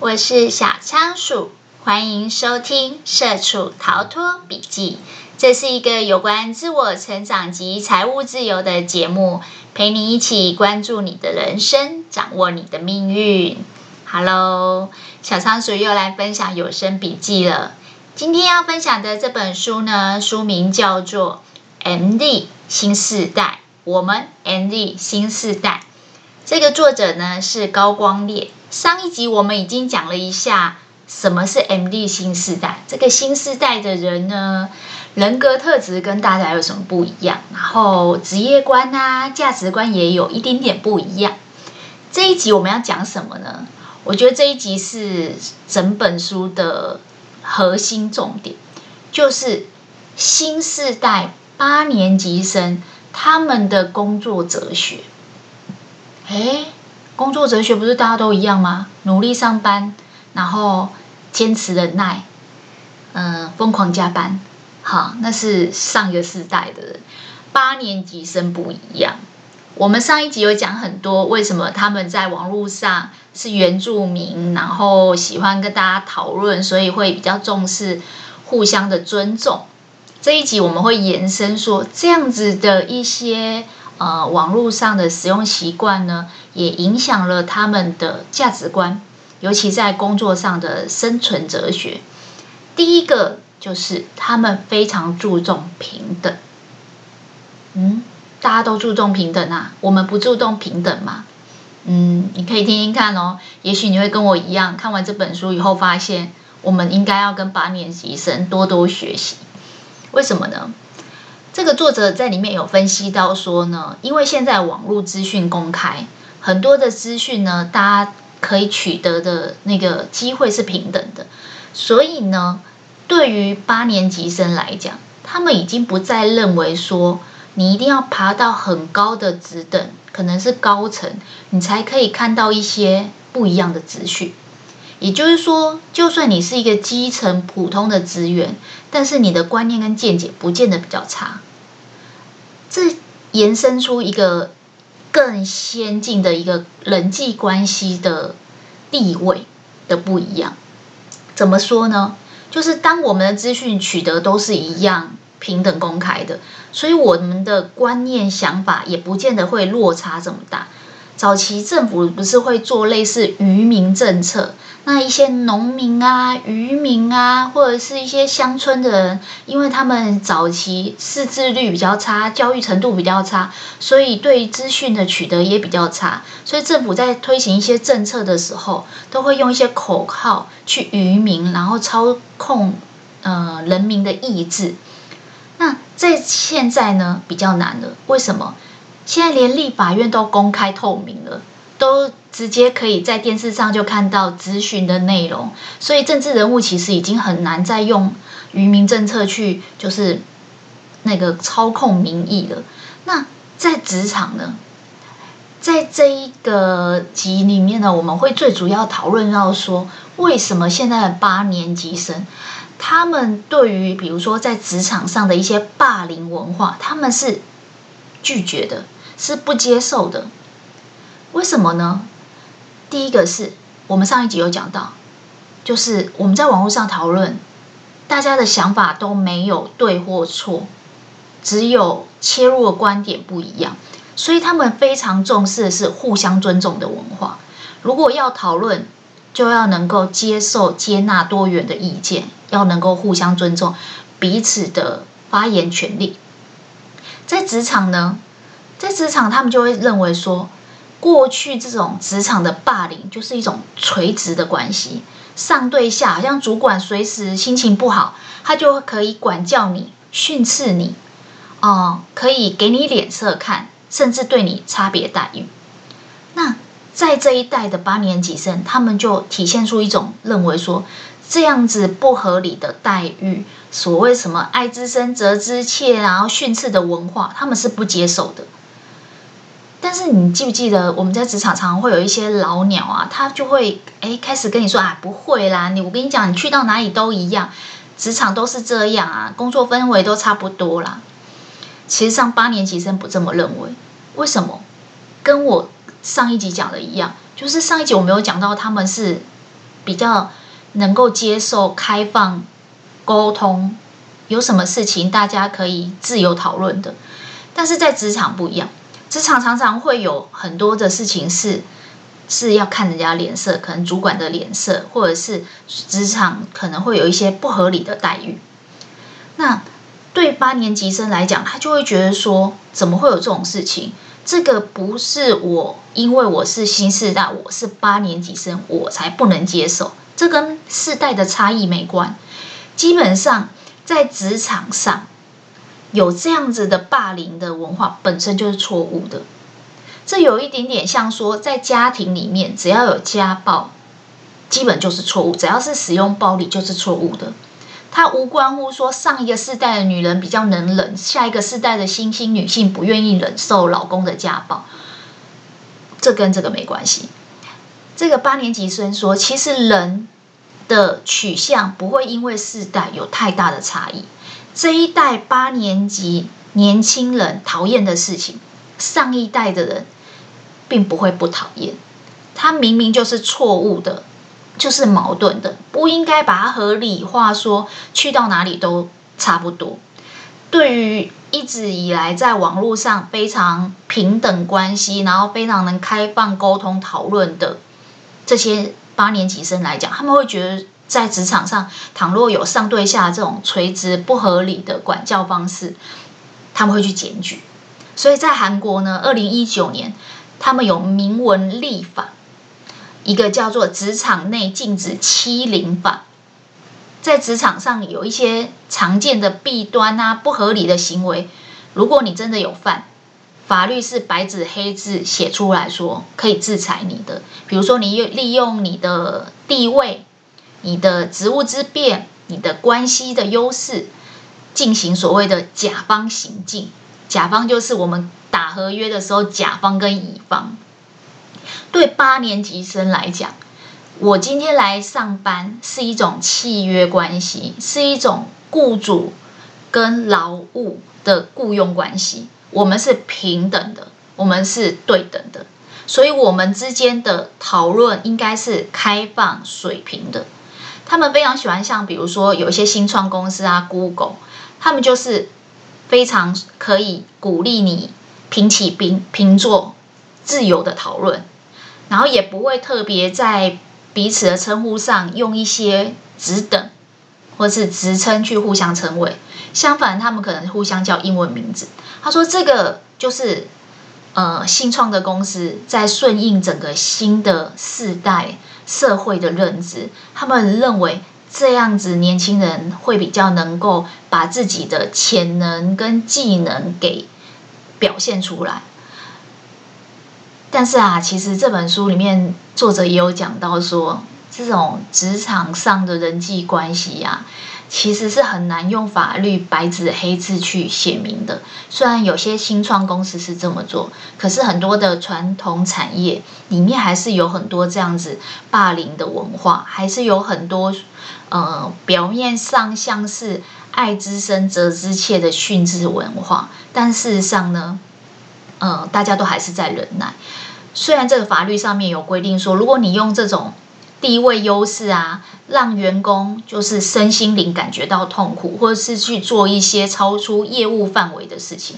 我是小仓鼠，欢迎收听《社畜逃脱笔记》。这是一个有关自我成长及财务自由的节目，陪你一起关注你的人生，掌握你的命运。Hello，小仓鼠又来分享有声笔记了。今天要分享的这本书呢，书名叫做《M D 新世代》，我们 M D 新世代。这个作者呢是高光烈。上一集我们已经讲了一下什么是 MD 新世代。这个新世代的人呢，人格特质跟大家有什么不一样？然后职业观啊、价值观也有一点点不一样。这一集我们要讲什么呢？我觉得这一集是整本书的核心重点，就是新世代八年级生他们的工作哲学。诶。工作哲学不是大家都一样吗？努力上班，然后坚持忍耐，嗯、呃，疯狂加班，好，那是上一个世代的人。八年级生不一样。我们上一集有讲很多，为什么他们在网络上是原住民，然后喜欢跟大家讨论，所以会比较重视互相的尊重。这一集我们会延伸说，这样子的一些。呃，网络上的使用习惯呢，也影响了他们的价值观，尤其在工作上的生存哲学。第一个就是他们非常注重平等。嗯，大家都注重平等啊，我们不注重平等吗？嗯，你可以听听看哦，也许你会跟我一样，看完这本书以后发现，我们应该要跟八年级生多多学习。为什么呢？这个作者在里面有分析到说呢，因为现在网络资讯公开，很多的资讯呢，大家可以取得的那个机会是平等的，所以呢，对于八年级生来讲，他们已经不再认为说你一定要爬到很高的职等，可能是高层，你才可以看到一些不一样的资讯。也就是说，就算你是一个基层普通的职员，但是你的观念跟见解不见得比较差。延伸出一个更先进的一个人际关系的地位的不一样。怎么说呢？就是当我们的资讯取得都是一样平等公开的，所以我们的观念想法也不见得会落差这么大。早期政府不是会做类似愚民政策？那一些农民啊、渔民啊，或者是一些乡村的人，因为他们早期识字率比较差，教育程度比较差，所以对资讯的取得也比较差。所以政府在推行一些政策的时候，都会用一些口号去愚民，然后操控呃人民的意志。那在现在呢，比较难了。为什么？现在连立法院都公开透明了，都。直接可以在电视上就看到资讯的内容，所以政治人物其实已经很难再用愚民政策去就是那个操控民意了。那在职场呢，在这一个集里面呢，我们会最主要讨论到说，为什么现在的八年级生，他们对于比如说在职场上的一些霸凌文化，他们是拒绝的，是不接受的。为什么呢？第一个是我们上一集有讲到，就是我们在网络上讨论，大家的想法都没有对或错，只有切入的观点不一样，所以他们非常重视的是互相尊重的文化。如果要讨论，就要能够接受、接纳多元的意见，要能够互相尊重彼此的发言权利。在职场呢，在职场他们就会认为说。过去这种职场的霸凌就是一种垂直的关系，上对下，好像主管随时心情不好，他就可以管教你、训斥你，哦、可以给你脸色看，甚至对你差别待遇。那在这一代的八年级生，他们就体现出一种认为说，这样子不合理的待遇，所谓什么爱之深责之切，然后训斥的文化，他们是不接受的。但是你记不记得，我们在职场常常会有一些老鸟啊，他就会诶开始跟你说啊，不会啦，你我跟你讲，你去到哪里都一样，职场都是这样啊，工作氛围都差不多啦。其实上八年级生不这么认为，为什么？跟我上一集讲的一样，就是上一集我没有讲到他们是比较能够接受开放沟通，有什么事情大家可以自由讨论的。但是在职场不一样，职场常常会有很多的事情是是要看人家脸色，可能主管的脸色，或者是职场可能会有一些不合理的待遇。那对八年级生来讲，他就会觉得说，怎么会有这种事情？这个不是我，因为我是新世代，我是八年级生，我才不能接受。这跟世代的差异没关。基本上，在职场上有这样子的霸凌的文化，本身就是错误的。这有一点点像说，在家庭里面，只要有家暴，基本就是错误。只要是使用暴力，就是错误的。它无关乎说上一个世代的女人比较能忍，下一个世代的新兴女性不愿意忍受老公的家暴，这跟这个没关系。这个八年级生说，其实人的取向不会因为世代有太大的差异。这一代八年级年轻人讨厌的事情，上一代的人并不会不讨厌。他明明就是错误的。就是矛盾的，不应该把它合理化，说去到哪里都差不多。对于一直以来在网络上非常平等关系，然后非常能开放沟通讨论的这些八年级生来讲，他们会觉得在职场上，倘若有上对下这种垂直不合理的管教方式，他们会去检举。所以在韩国呢，二零一九年他们有明文立法。一个叫做职场内禁止欺凌法，在职场上有一些常见的弊端啊，不合理的行为，如果你真的有犯，法律是白纸黑字写出来说可以制裁你的。比如说，你利用你的地位、你的职务之便、你的关系的优势，进行所谓的甲方行径。甲方就是我们打合约的时候，甲方跟乙方。对八年级生来讲，我今天来上班是一种契约关系，是一种雇主跟劳务的雇佣关系。我们是平等的，我们是对等的，所以我们之间的讨论应该是开放水平的。他们非常喜欢像比如说有一些新创公司啊，Google，他们就是非常可以鼓励你平起平平坐，自由的讨论。然后也不会特别在彼此的称呼上用一些职等或是职称去互相称谓，相反，他们可能互相叫英文名字。他说：“这个就是呃新创的公司在顺应整个新的世代社会的认知，他们认为这样子年轻人会比较能够把自己的潜能跟技能给表现出来。”但是啊，其实这本书里面作者也有讲到说，这种职场上的人际关系呀、啊，其实是很难用法律白纸黑字去写明的。虽然有些新创公司是这么做，可是很多的传统产业里面还是有很多这样子霸凌的文化，还是有很多呃表面上像是爱之深责之切的训斥文化，但事实上呢，呃，大家都还是在忍耐。虽然这个法律上面有规定说，如果你用这种地位优势啊，让员工就是身心灵感觉到痛苦，或者是去做一些超出业务范围的事情，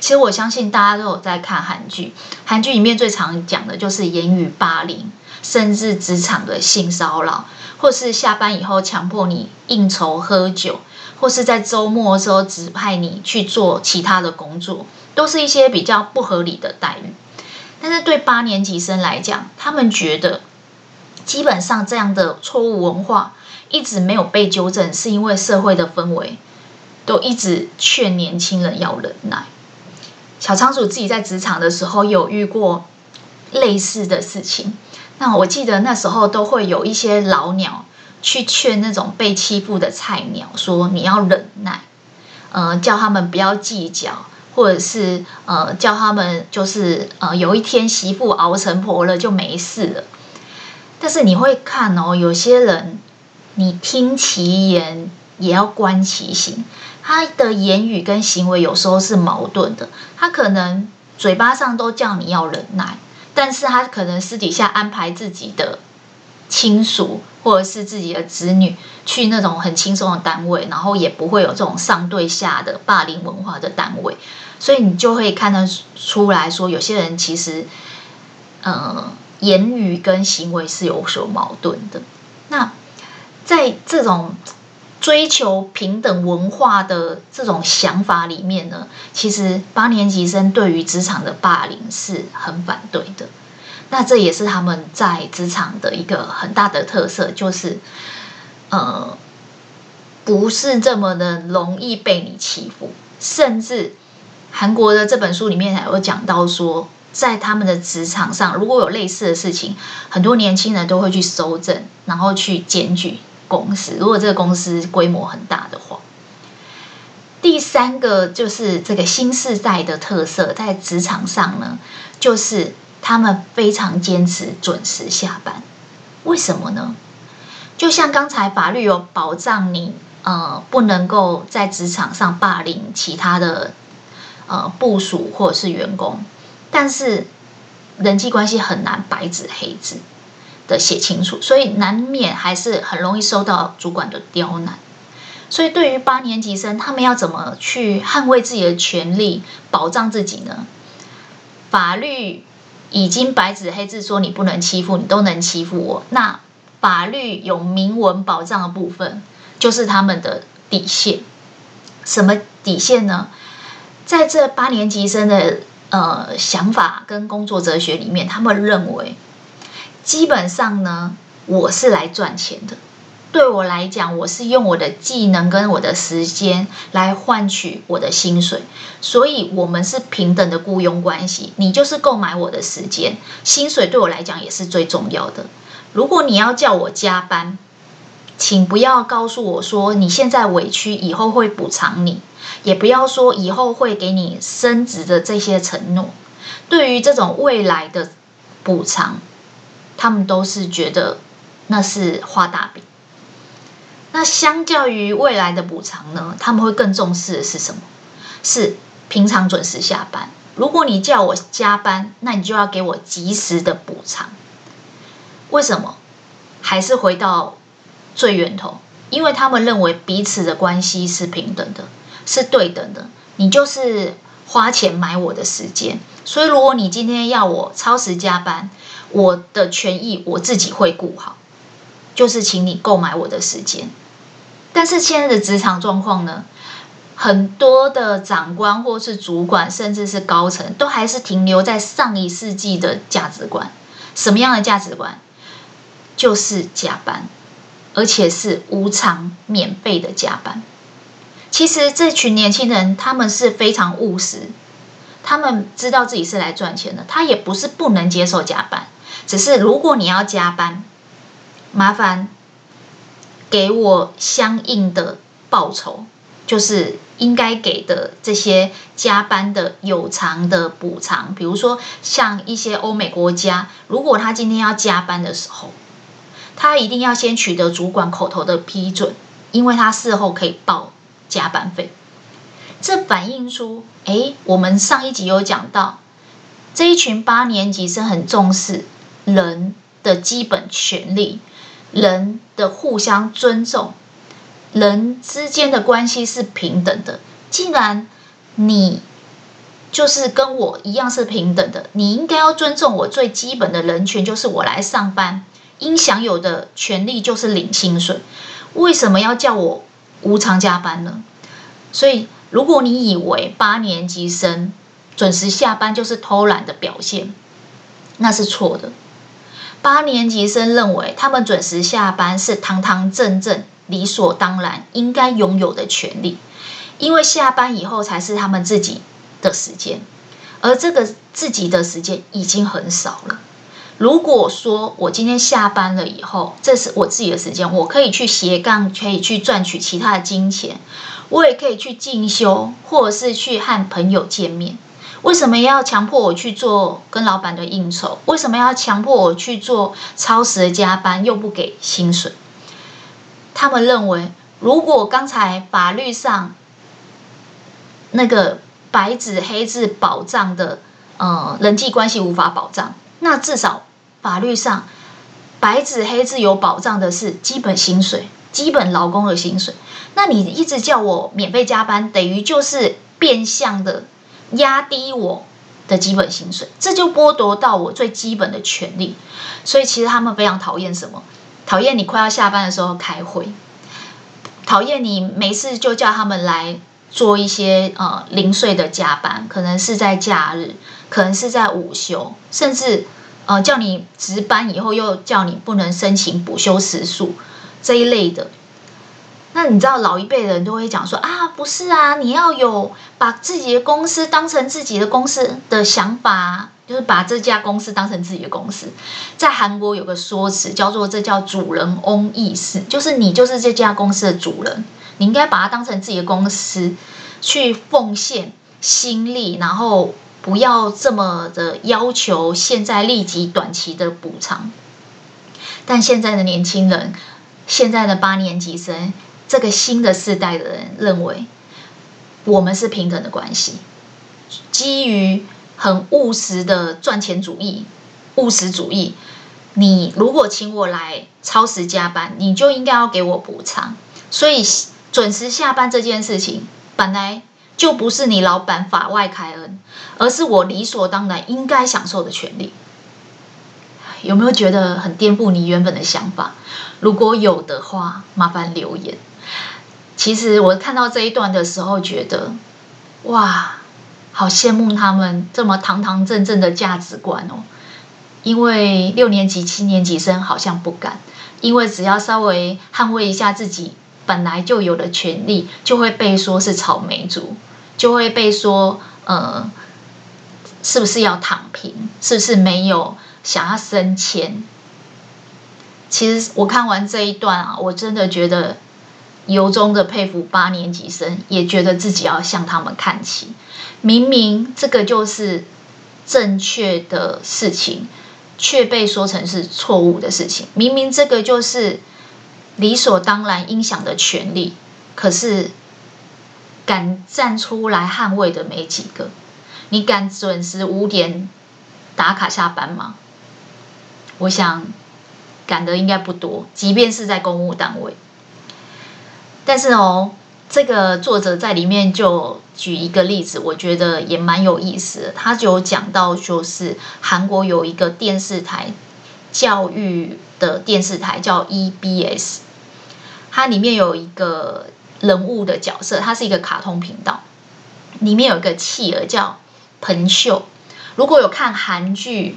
其实我相信大家都有在看韩剧，韩剧里面最常讲的就是言语霸凌，甚至职场的性骚扰，或是下班以后强迫你应酬喝酒，或是在周末的时候指派你去做其他的工作，都是一些比较不合理的待遇。但是对八年级生来讲，他们觉得基本上这样的错误文化一直没有被纠正，是因为社会的氛围都一直劝年轻人要忍耐。小仓鼠自己在职场的时候有遇过类似的事情，那我记得那时候都会有一些老鸟去劝那种被欺负的菜鸟说：“你要忍耐，呃，叫他们不要计较。”或者是呃叫他们就是呃有一天媳妇熬成婆了就没事了，但是你会看哦，有些人你听其言也要观其行，他的言语跟行为有时候是矛盾的，他可能嘴巴上都叫你要忍耐，但是他可能私底下安排自己的亲属或者是自己的子女去那种很轻松的单位，然后也不会有这种上对下的霸凌文化的单位，所以你就会看得出来说，有些人其实，呃，言语跟行为是有所矛盾的。那在这种追求平等文化的这种想法里面呢，其实八年级生对于职场的霸凌是很反对的。那这也是他们在职场的一个很大的特色，就是呃，不是这么的容易被你欺负。甚至韩国的这本书里面还有讲到说，在他们的职场上，如果有类似的事情，很多年轻人都会去搜证，然后去检举。公司如果这个公司规模很大的话，第三个就是这个新世代的特色，在职场上呢，就是他们非常坚持准时下班。为什么呢？就像刚才法律有保障你，呃，不能够在职场上霸凌其他的呃部属或者是员工，但是人际关系很难白纸黑字的写清楚，所以难免还是很容易受到主管的刁难。所以对于八年级生，他们要怎么去捍卫自己的权利，保障自己呢？法律已经白纸黑字说你不能欺负，你都能欺负我。那法律有明文保障的部分，就是他们的底线。什么底线呢？在这八年级生的呃想法跟工作哲学里面，他们认为。基本上呢，我是来赚钱的。对我来讲，我是用我的技能跟我的时间来换取我的薪水，所以我们是平等的雇佣关系。你就是购买我的时间，薪水对我来讲也是最重要的。如果你要叫我加班，请不要告诉我说你现在委屈，以后会补偿你，也不要说以后会给你升职的这些承诺。对于这种未来的补偿，他们都是觉得那是画大饼。那相较于未来的补偿呢，他们会更重视的是什么？是平常准时下班。如果你叫我加班，那你就要给我及时的补偿。为什么？还是回到最源头，因为他们认为彼此的关系是平等的，是对等的。你就是花钱买我的时间，所以如果你今天要我超时加班，我的权益我自己会顾好，就是请你购买我的时间。但是现在的职场状况呢，很多的长官或是主管，甚至是高层，都还是停留在上一世纪的价值观。什么样的价值观？就是加班，而且是无偿免费的加班。其实这群年轻人他们是非常务实，他们知道自己是来赚钱的，他也不是不能接受加班。只是如果你要加班，麻烦给我相应的报酬，就是应该给的这些加班的有偿的补偿。比如说，像一些欧美国家，如果他今天要加班的时候，他一定要先取得主管口头的批准，因为他事后可以报加班费。这反映出，哎，我们上一集有讲到，这一群八年级生很重视。人的基本权利，人的互相尊重，人之间的关系是平等的。既然你就是跟我一样是平等的，你应该要尊重我最基本的人权，就是我来上班应享有的权利就是领薪水。为什么要叫我无偿加班呢？所以，如果你以为八年级生准时下班就是偷懒的表现，那是错的。八年级生认为，他们准时下班是堂堂正正、理所当然应该拥有的权利，因为下班以后才是他们自己的时间，而这个自己的时间已经很少了。如果说我今天下班了以后，这是我自己的时间，我可以去斜杠，可以去赚取其他的金钱，我也可以去进修，或者是去和朋友见面。为什么要强迫我去做跟老板的应酬？为什么要强迫我去做超时的加班，又不给薪水？他们认为，如果刚才法律上那个白纸黑字保障的，呃，人际关系无法保障，那至少法律上白纸黑字有保障的是基本薪水，基本劳工的薪水。那你一直叫我免费加班，等于就是变相的压低我的基本薪水，这就剥夺到我最基本的权利。所以其实他们非常讨厌什么？讨厌你快要下班的时候开会，讨厌你没事就叫他们来做一些呃零碎的加班，可能是在假日，可能是在午休，甚至呃叫你值班以后又叫你不能申请补休时数这一类的。那你知道老一辈人都会讲说啊，不是啊，你要有把自己的公司当成自己的公司的想法，就是把这家公司当成自己的公司。在韩国有个说辞叫做这叫主人翁意识，就是你就是这家公司的主人，你应该把它当成自己的公司去奉献心力，然后不要这么的要求现在立即短期的补偿。但现在的年轻人，现在的八年级生。这个新的世代的人认为，我们是平等的关系，基于很务实的赚钱主义、务实主义。你如果请我来超时加班，你就应该要给我补偿。所以准时下班这件事情，本来就不是你老板法外开恩，而是我理所当然应该享受的权利。有没有觉得很颠覆你原本的想法？如果有的话，麻烦留言。其实我看到这一段的时候，觉得哇，好羡慕他们这么堂堂正正的价值观哦。因为六年级、七年级生好像不敢，因为只要稍微捍卫一下自己本来就有的权利，就会被说是草莓族，就会被说呃，是不是要躺平？是不是没有想要升迁？其实我看完这一段啊，我真的觉得。由衷的佩服八年级生，也觉得自己要向他们看齐。明明这个就是正确的事情，却被说成是错误的事情。明明这个就是理所当然应享的权利，可是敢站出来捍卫的没几个。你敢准时五点打卡下班吗？我想敢的应该不多，即便是在公务单位。但是哦，这个作者在里面就举一个例子，我觉得也蛮有意思的。他就讲到，就是韩国有一个电视台，教育的电视台叫 EBS，它里面有一个人物的角色，它是一个卡通频道，里面有一个企鹅叫彭秀。如果有看韩剧《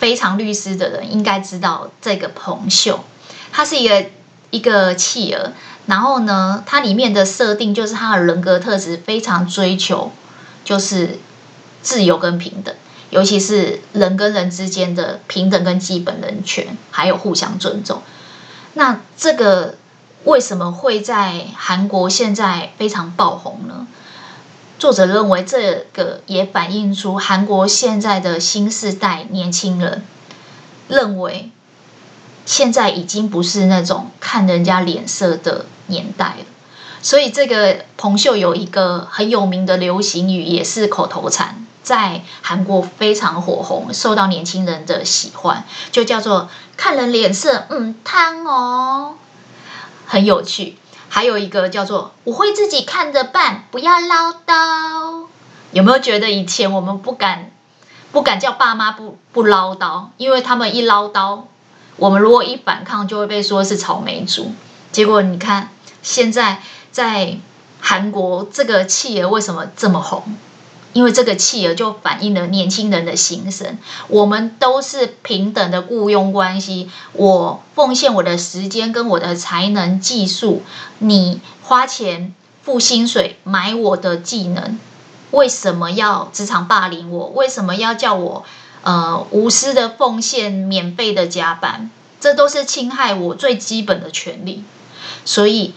非常律师》的人，应该知道这个彭秀，他是一个一个企鹅。然后呢，它里面的设定就是他的人格特质非常追求，就是自由跟平等，尤其是人跟人之间的平等跟基本人权，还有互相尊重。那这个为什么会在韩国现在非常爆红呢？作者认为这个也反映出韩国现在的新世代年轻人认为，现在已经不是那种看人家脸色的。年代了，所以这个彭秀有一个很有名的流行语，也是口头禅，在韩国非常火红，受到年轻人的喜欢，就叫做“看人脸色，嗯，烫哦”，很有趣。还有一个叫做“我会自己看着办，不要唠叨”。有没有觉得以前我们不敢不敢叫爸妈不不唠叨，因为他们一唠叨，我们如果一反抗，就会被说是草莓族。结果你看。现在在韩国，这个企鹅为什么这么红？因为这个企鹅就反映了年轻人的心声。我们都是平等的雇佣关系，我奉献我的时间跟我的才能、技术，你花钱付薪水买我的技能，为什么要职场霸凌我？为什么要叫我呃无私的奉献、免费的加班？这都是侵害我最基本的权利，所以。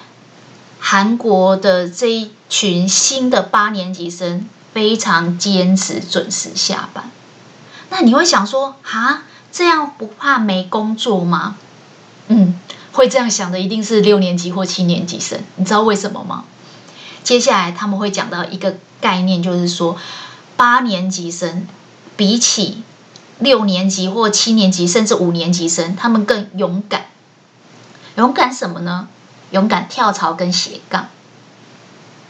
韩国的这一群新的八年级生非常坚持准时下班。那你会想说，啊，这样不怕没工作吗？嗯，会这样想的一定是六年级或七年级生。你知道为什么吗？接下来他们会讲到一个概念，就是说，八年级生比起六年级或七年级甚至五年级生，他们更勇敢。勇敢什么呢？勇敢跳槽跟斜杠。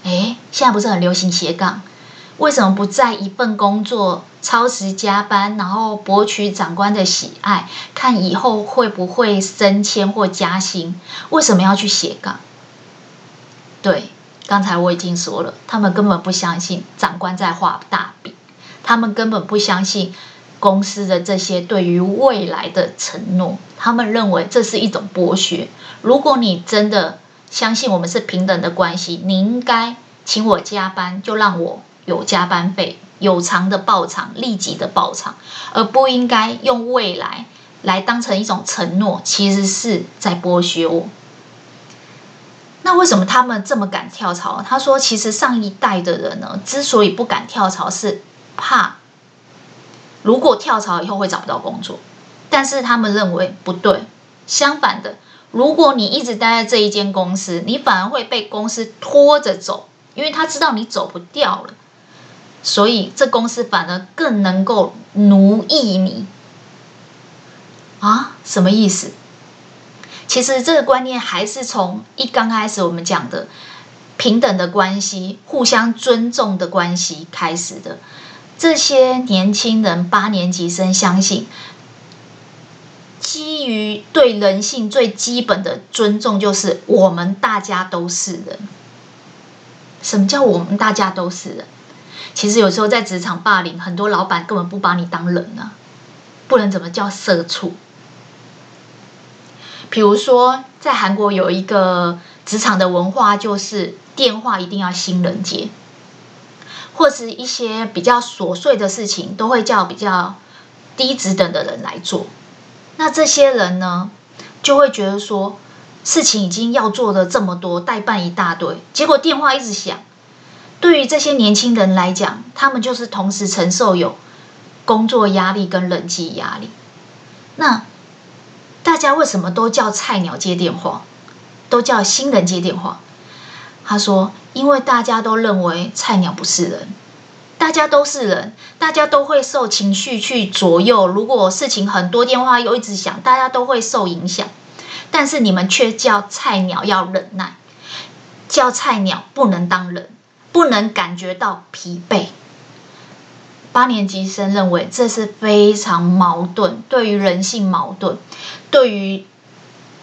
诶，现在不是很流行斜杠？为什么不在一份工作超时加班，然后博取长官的喜爱，看以后会不会升迁或加薪？为什么要去斜杠？对，刚才我已经说了，他们根本不相信长官在画大饼，他们根本不相信公司的这些对于未来的承诺，他们认为这是一种剥削。如果你真的相信我们是平等的关系，你应该请我加班，就让我。有加班费，有偿的报偿，立即的报偿，而不应该用未来来当成一种承诺，其实是在剥削我。那为什么他们这么敢跳槽？他说，其实上一代的人呢，之所以不敢跳槽，是怕如果跳槽以后会找不到工作。但是他们认为不对，相反的，如果你一直待在这一间公司，你反而会被公司拖着走，因为他知道你走不掉了。所以，这公司反而更能够奴役你啊？什么意思？其实这个观念还是从一刚开始我们讲的平等的关系、互相尊重的关系开始的。这些年轻人八年级生相信，基于对人性最基本的尊重，就是我们大家都是人。什么叫我们大家都是人？其实有时候在职场霸凌，很多老板根本不把你当人呢、啊，不然怎么叫社畜？比如说，在韩国有一个职场的文化，就是电话一定要新人接，或是一些比较琐碎的事情，都会叫比较低职等的人来做。那这些人呢，就会觉得说，事情已经要做的这么多，待办一大堆，结果电话一直响。对于这些年轻人来讲，他们就是同时承受有工作压力跟人际压力。那大家为什么都叫菜鸟接电话，都叫新人接电话？他说：“因为大家都认为菜鸟不是人，大家都是人，大家都会受情绪去左右。如果事情很多，电话又一直响，大家都会受影响。但是你们却叫菜鸟要忍耐，叫菜鸟不能当人。”不能感觉到疲惫。八年级生认为这是非常矛盾，对于人性矛盾，对于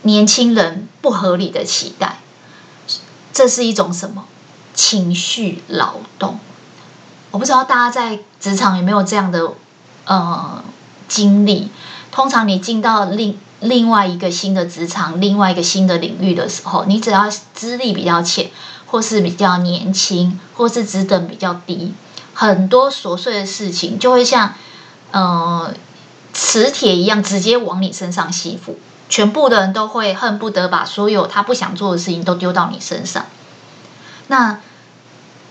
年轻人不合理的期待。这是一种什么？情绪劳动。我不知道大家在职场有没有这样的呃经历。通常你进到另另外一个新的职场，另外一个新的领域的时候，你只要资历比较浅。或是比较年轻，或是职等比较低，很多琐碎的事情就会像，呃，磁铁一样直接往你身上吸附，全部的人都会恨不得把所有他不想做的事情都丢到你身上，那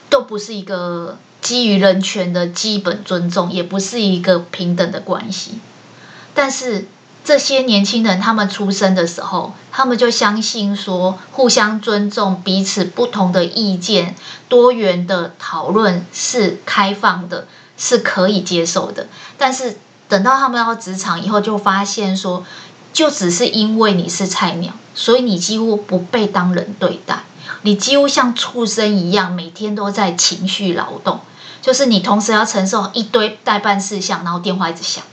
都不是一个基于人权的基本尊重，也不是一个平等的关系，但是。这些年轻人，他们出生的时候，他们就相信说，互相尊重彼此不同的意见，多元的讨论是开放的，是可以接受的。但是等到他们到职场以后，就发现说，就只是因为你是菜鸟，所以你几乎不被当人对待，你几乎像畜生一样，每天都在情绪劳动，就是你同时要承受一堆待办事项，然后电话一直响。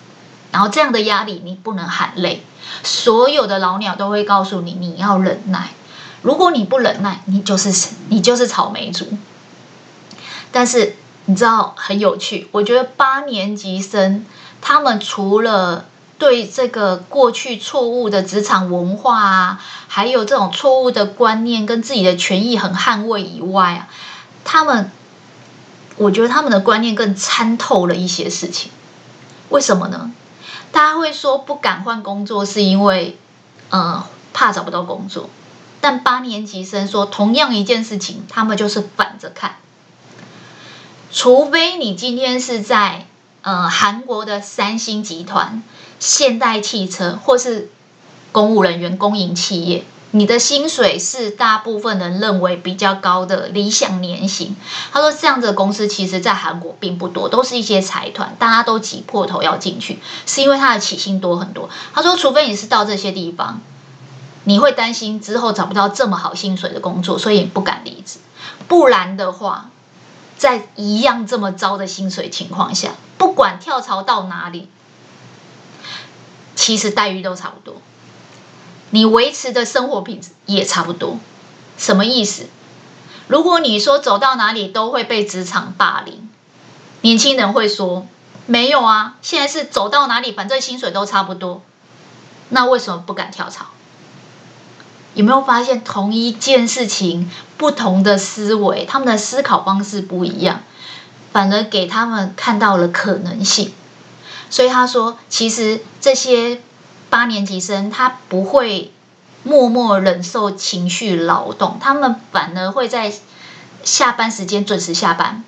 然后这样的压力，你不能喊累。所有的老鸟都会告诉你，你要忍耐。如果你不忍耐，你就是你就是草莓族。但是你知道很有趣，我觉得八年级生他们除了对这个过去错误的职场文化啊，还有这种错误的观念跟自己的权益很捍卫以外啊，他们我觉得他们的观念更参透了一些事情。为什么呢？大家会说不敢换工作是因为，呃，怕找不到工作。但八年级生说，同样一件事情，他们就是反着看。除非你今天是在呃韩国的三星集团、现代汽车，或是公务人员、公营企业，你的薪水是大部分人认为比较高的理想年薪。他说这样子的公司其实在韩国并不多，都是一些财团，大家都挤破头要进去，是因为他的起薪多很多。他说，除非你是到这些地方，你会担心之后找不到这么好薪水的工作，所以你不敢离职。不然的话，在一样这么糟的薪水情况下，不管跳槽到哪里，其实待遇都差不多。你维持的生活品质也差不多，什么意思？如果你说走到哪里都会被职场霸凌，年轻人会说没有啊，现在是走到哪里反正薪水都差不多，那为什么不敢跳槽？有没有发现同一件事情，不同的思维，他们的思考方式不一样，反而给他们看到了可能性。所以他说，其实这些。八年级生他不会默默忍受情绪劳动，他们反而会在下班时间准时下班，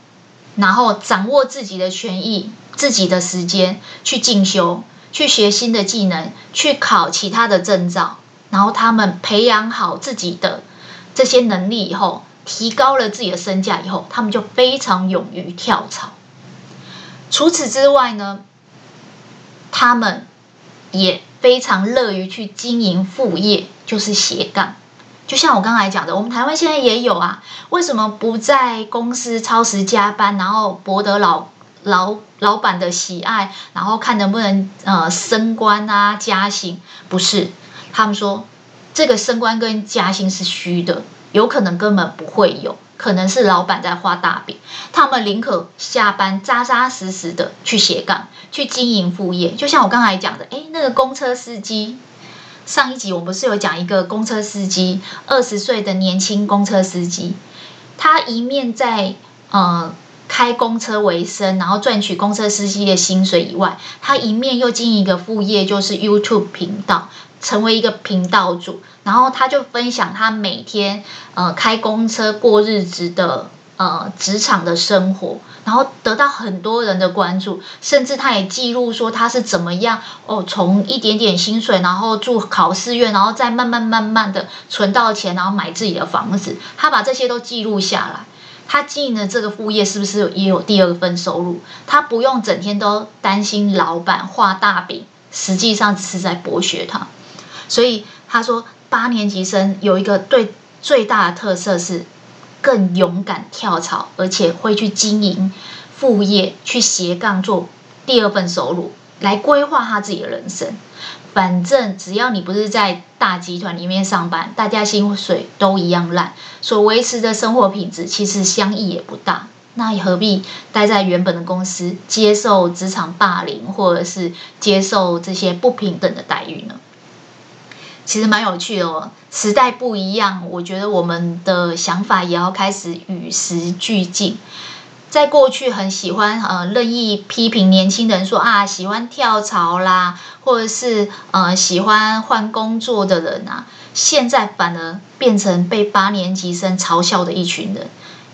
然后掌握自己的权益、自己的时间去进修、去学新的技能、去考其他的证照，然后他们培养好自己的这些能力以后，提高了自己的身价以后，他们就非常勇于跳槽。除此之外呢，他们也。非常乐于去经营副业，就是斜杠。就像我刚才讲的，我们台湾现在也有啊。为什么不在公司超时加班，然后博得老老老板的喜爱，然后看能不能呃升官啊加薪？不是，他们说这个升官跟加薪是虚的，有可能根本不会有。可能是老板在画大饼，他们宁可下班扎扎实实的去斜杠，去经营副业。就像我刚才讲的，诶，那个公车司机，上一集我们是有讲一个公车司机，二十岁的年轻公车司机，他一面在呃开公车为生，然后赚取公车司机的薪水以外，他一面又经营一个副业，就是 YouTube 频道。成为一个频道主，然后他就分享他每天呃开公车过日子的呃职场的生活，然后得到很多人的关注，甚至他也记录说他是怎么样哦，从一点点薪水，然后住考试院，然后再慢慢慢慢的存到钱，然后买自己的房子，他把这些都记录下来。他经营的这个副业是不是也有第二份收入？他不用整天都担心老板画大饼，实际上是在剥削他。所以他说，八年级生有一个最最大的特色是更勇敢跳槽，而且会去经营副业，去斜杠做第二份收入，来规划他自己的人生。反正只要你不是在大集团里面上班，大家薪水都一样烂，所维持的生活品质其实相异也不大。那何必待在原本的公司，接受职场霸凌，或者是接受这些不平等的待遇呢？其实蛮有趣的哦，时代不一样，我觉得我们的想法也要开始与时俱进。在过去很喜欢呃任意批评年轻人说啊喜欢跳槽啦，或者是呃喜欢换工作的人啊，现在反而变成被八年级生嘲笑的一群人。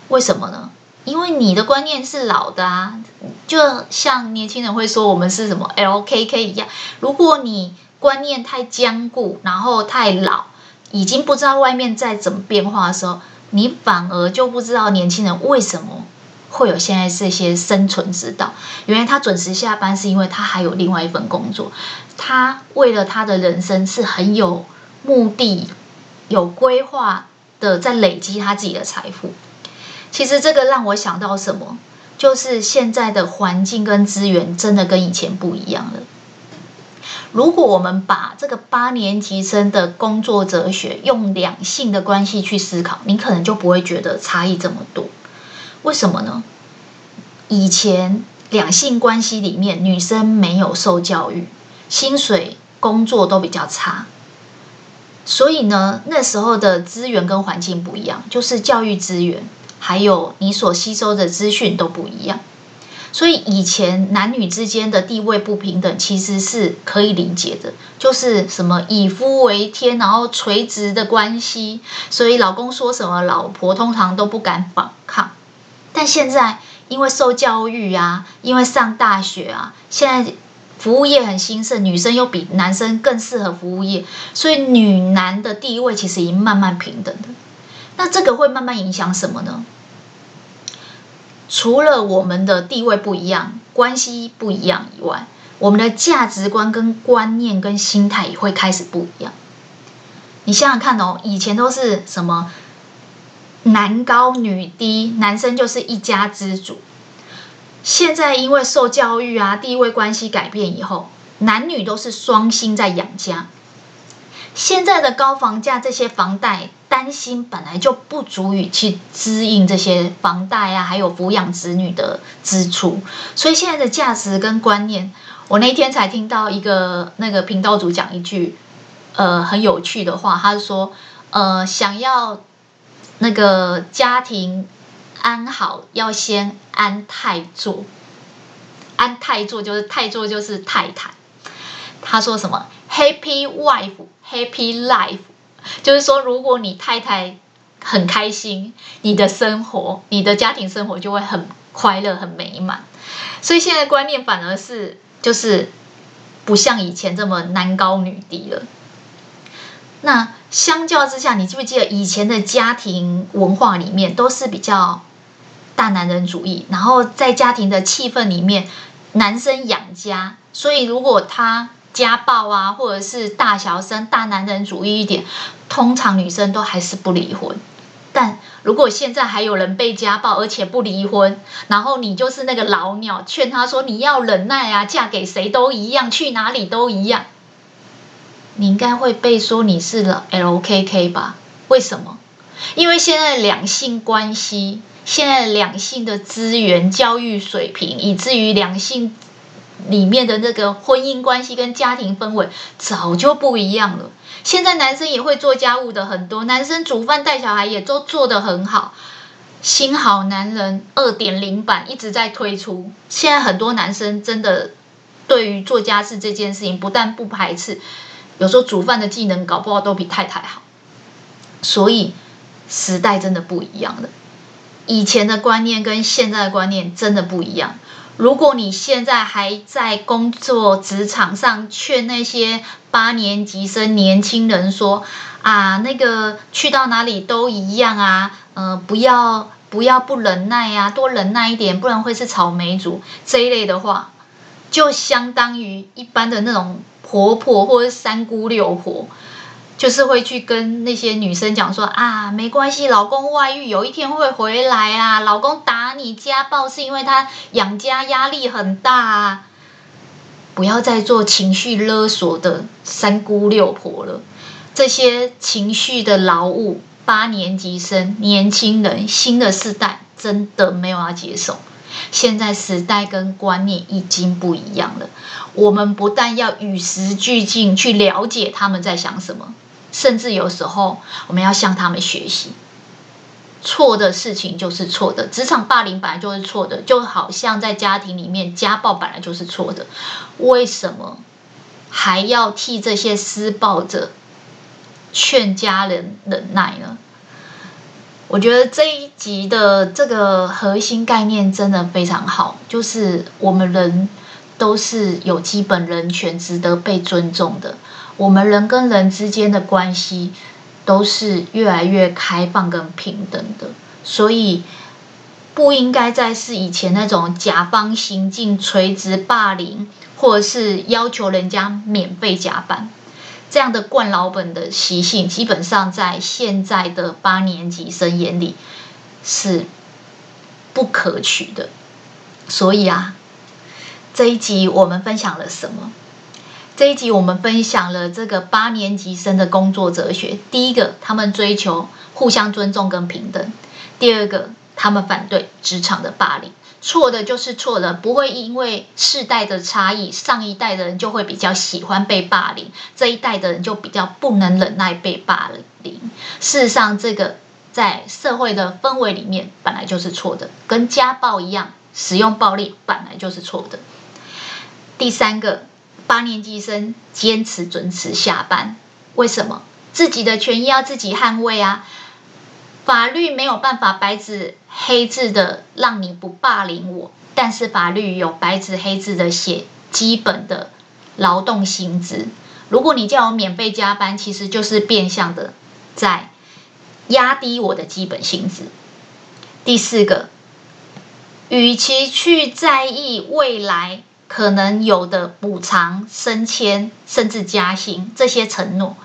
为什么呢？因为你的观念是老的啊，就像年轻人会说我们是什么 LKK 一样，如果你。观念太坚固，然后太老，已经不知道外面在怎么变化的时候，你反而就不知道年轻人为什么会有现在这些生存之道。原来他准时下班是因为他还有另外一份工作，他为了他的人生是很有目的、有规划的，在累积他自己的财富。其实这个让我想到什么，就是现在的环境跟资源真的跟以前不一样了。如果我们把这个八年级生的工作哲学用两性的关系去思考，你可能就不会觉得差异这么多。为什么呢？以前两性关系里面，女生没有受教育，薪水、工作都比较差，所以呢，那时候的资源跟环境不一样，就是教育资源，还有你所吸收的资讯都不一样。所以以前男女之间的地位不平等，其实是可以理解的，就是什么以夫为天，然后垂直的关系。所以老公说什么，老婆通常都不敢反抗。但现在因为受教育啊，因为上大学啊，现在服务业很兴盛，女生又比男生更适合服务业，所以女男的地位其实已经慢慢平等的。那这个会慢慢影响什么呢？除了我们的地位不一样、关系不一样以外，我们的价值观、跟观念、跟心态也会开始不一样。你想想看哦，以前都是什么男高女低，男生就是一家之主。现在因为受教育啊，地位关系改变以后，男女都是双薪在养家。现在的高房价，这些房贷担心本来就不足以去支应这些房贷啊，还有抚养子女的支出。所以现在的价值跟观念，我那天才听到一个那个频道主讲一句。呃，很有趣的话，他是说，呃，想要那个家庭安好，要先安泰座。安泰座就是泰座就是太太。他说什么？Happy wife, happy life，就是说，如果你太太很开心，你的生活，你的家庭生活就会很快乐、很美满。所以现在观念反而是，就是不像以前这么男高女低了。那相较之下，你记不记得以前的家庭文化里面都是比较大男人主义，然后在家庭的气氛里面，男生养家，所以如果他家暴啊，或者是大小声、大男人主义一点，通常女生都还是不离婚。但如果现在还有人被家暴而且不离婚，然后你就是那个老鸟，劝他说你要忍耐啊，嫁给谁都一样，去哪里都一样。你应该会被说你是 LKK 吧？为什么？因为现在两性关系，现在两性的资源、教育水平，以至于两性里面的那个婚姻关系跟家庭氛围早就不一样了。现在男生也会做家务的很多，男生煮饭带小孩也都做得很好。新好男人二点零版一直在推出，现在很多男生真的对于做家事这件事情不但不排斥。有时候煮饭的技能搞不好都比太太好，所以时代真的不一样了。以前的观念跟现在的观念真的不一样。如果你现在还在工作职场上劝那些八年级生年轻人说啊，那个去到哪里都一样啊，呃，不要不要不忍耐呀，多忍耐一点，不然会是草莓族这一类的话，就相当于一般的那种。婆婆或者三姑六婆，就是会去跟那些女生讲说啊，没关系，老公外遇有一天会回来啊，老公打你家暴是因为他养家压力很大啊，不要再做情绪勒索的三姑六婆了，这些情绪的劳务，八年级生、年轻人、新的世代真的没有要接受。现在时代跟观念已经不一样了，我们不但要与时俱进去了解他们在想什么，甚至有时候我们要向他们学习。错的事情就是错的，职场霸凌本来就是错的，就好像在家庭里面家暴本来就是错的，为什么还要替这些施暴者劝家人忍耐呢？我觉得这一集的这个核心概念真的非常好，就是我们人都是有基本人权，值得被尊重的。我们人跟人之间的关系都是越来越开放跟平等的，所以不应该再是以前那种甲方行径垂直霸凌，或者是要求人家免费加班。这样的惯老本的习性，基本上在现在的八年级生眼里是不可取的。所以啊，这一集我们分享了什么？这一集我们分享了这个八年级生的工作哲学。第一个，他们追求互相尊重跟平等；第二个，他们反对职场的霸凌。错的就是错的，不会因为世代的差异，上一代的人就会比较喜欢被霸凌，这一代的人就比较不能忍耐被霸凌。事实上，这个在社会的氛围里面本来就是错的，跟家暴一样，使用暴力本来就是错的。第三个，八年级生坚持准时下班，为什么？自己的权益要自己捍卫啊。法律没有办法白纸黑字的让你不霸凌我，但是法律有白纸黑字的写基本的劳动薪资。如果你叫我免费加班，其实就是变相的在压低我的基本薪资。第四个，与其去在意未来可能有的补偿、升迁甚至加薪这些承诺，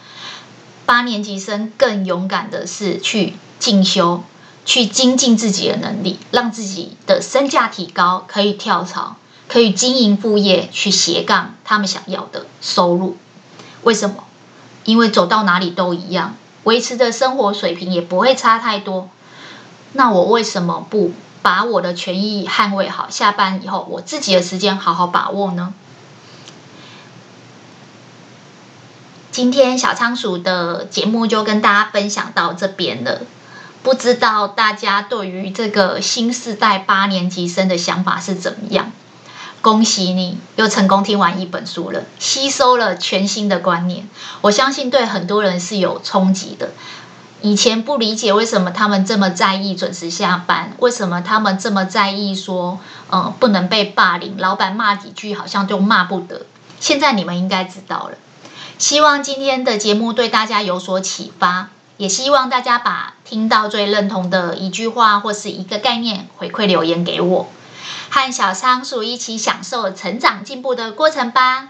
八年级生更勇敢的是去进修，去精进自己的能力，让自己的身价提高，可以跳槽，可以经营副业，去斜杠他们想要的收入。为什么？因为走到哪里都一样，维持的生活水平也不会差太多。那我为什么不把我的权益捍卫好？下班以后，我自己的时间好好把握呢？今天小仓鼠的节目就跟大家分享到这边了。不知道大家对于这个新世代八年级生的想法是怎么样？恭喜你又成功听完一本书了，吸收了全新的观念。我相信对很多人是有冲击的。以前不理解为什么他们这么在意准时下班，为什么他们这么在意说，呃，不能被霸凌，老板骂几句好像就骂不得。现在你们应该知道了。希望今天的节目对大家有所启发，也希望大家把听到最认同的一句话或是一个概念回馈留言给我。和小仓鼠一起享受成长进步的过程吧。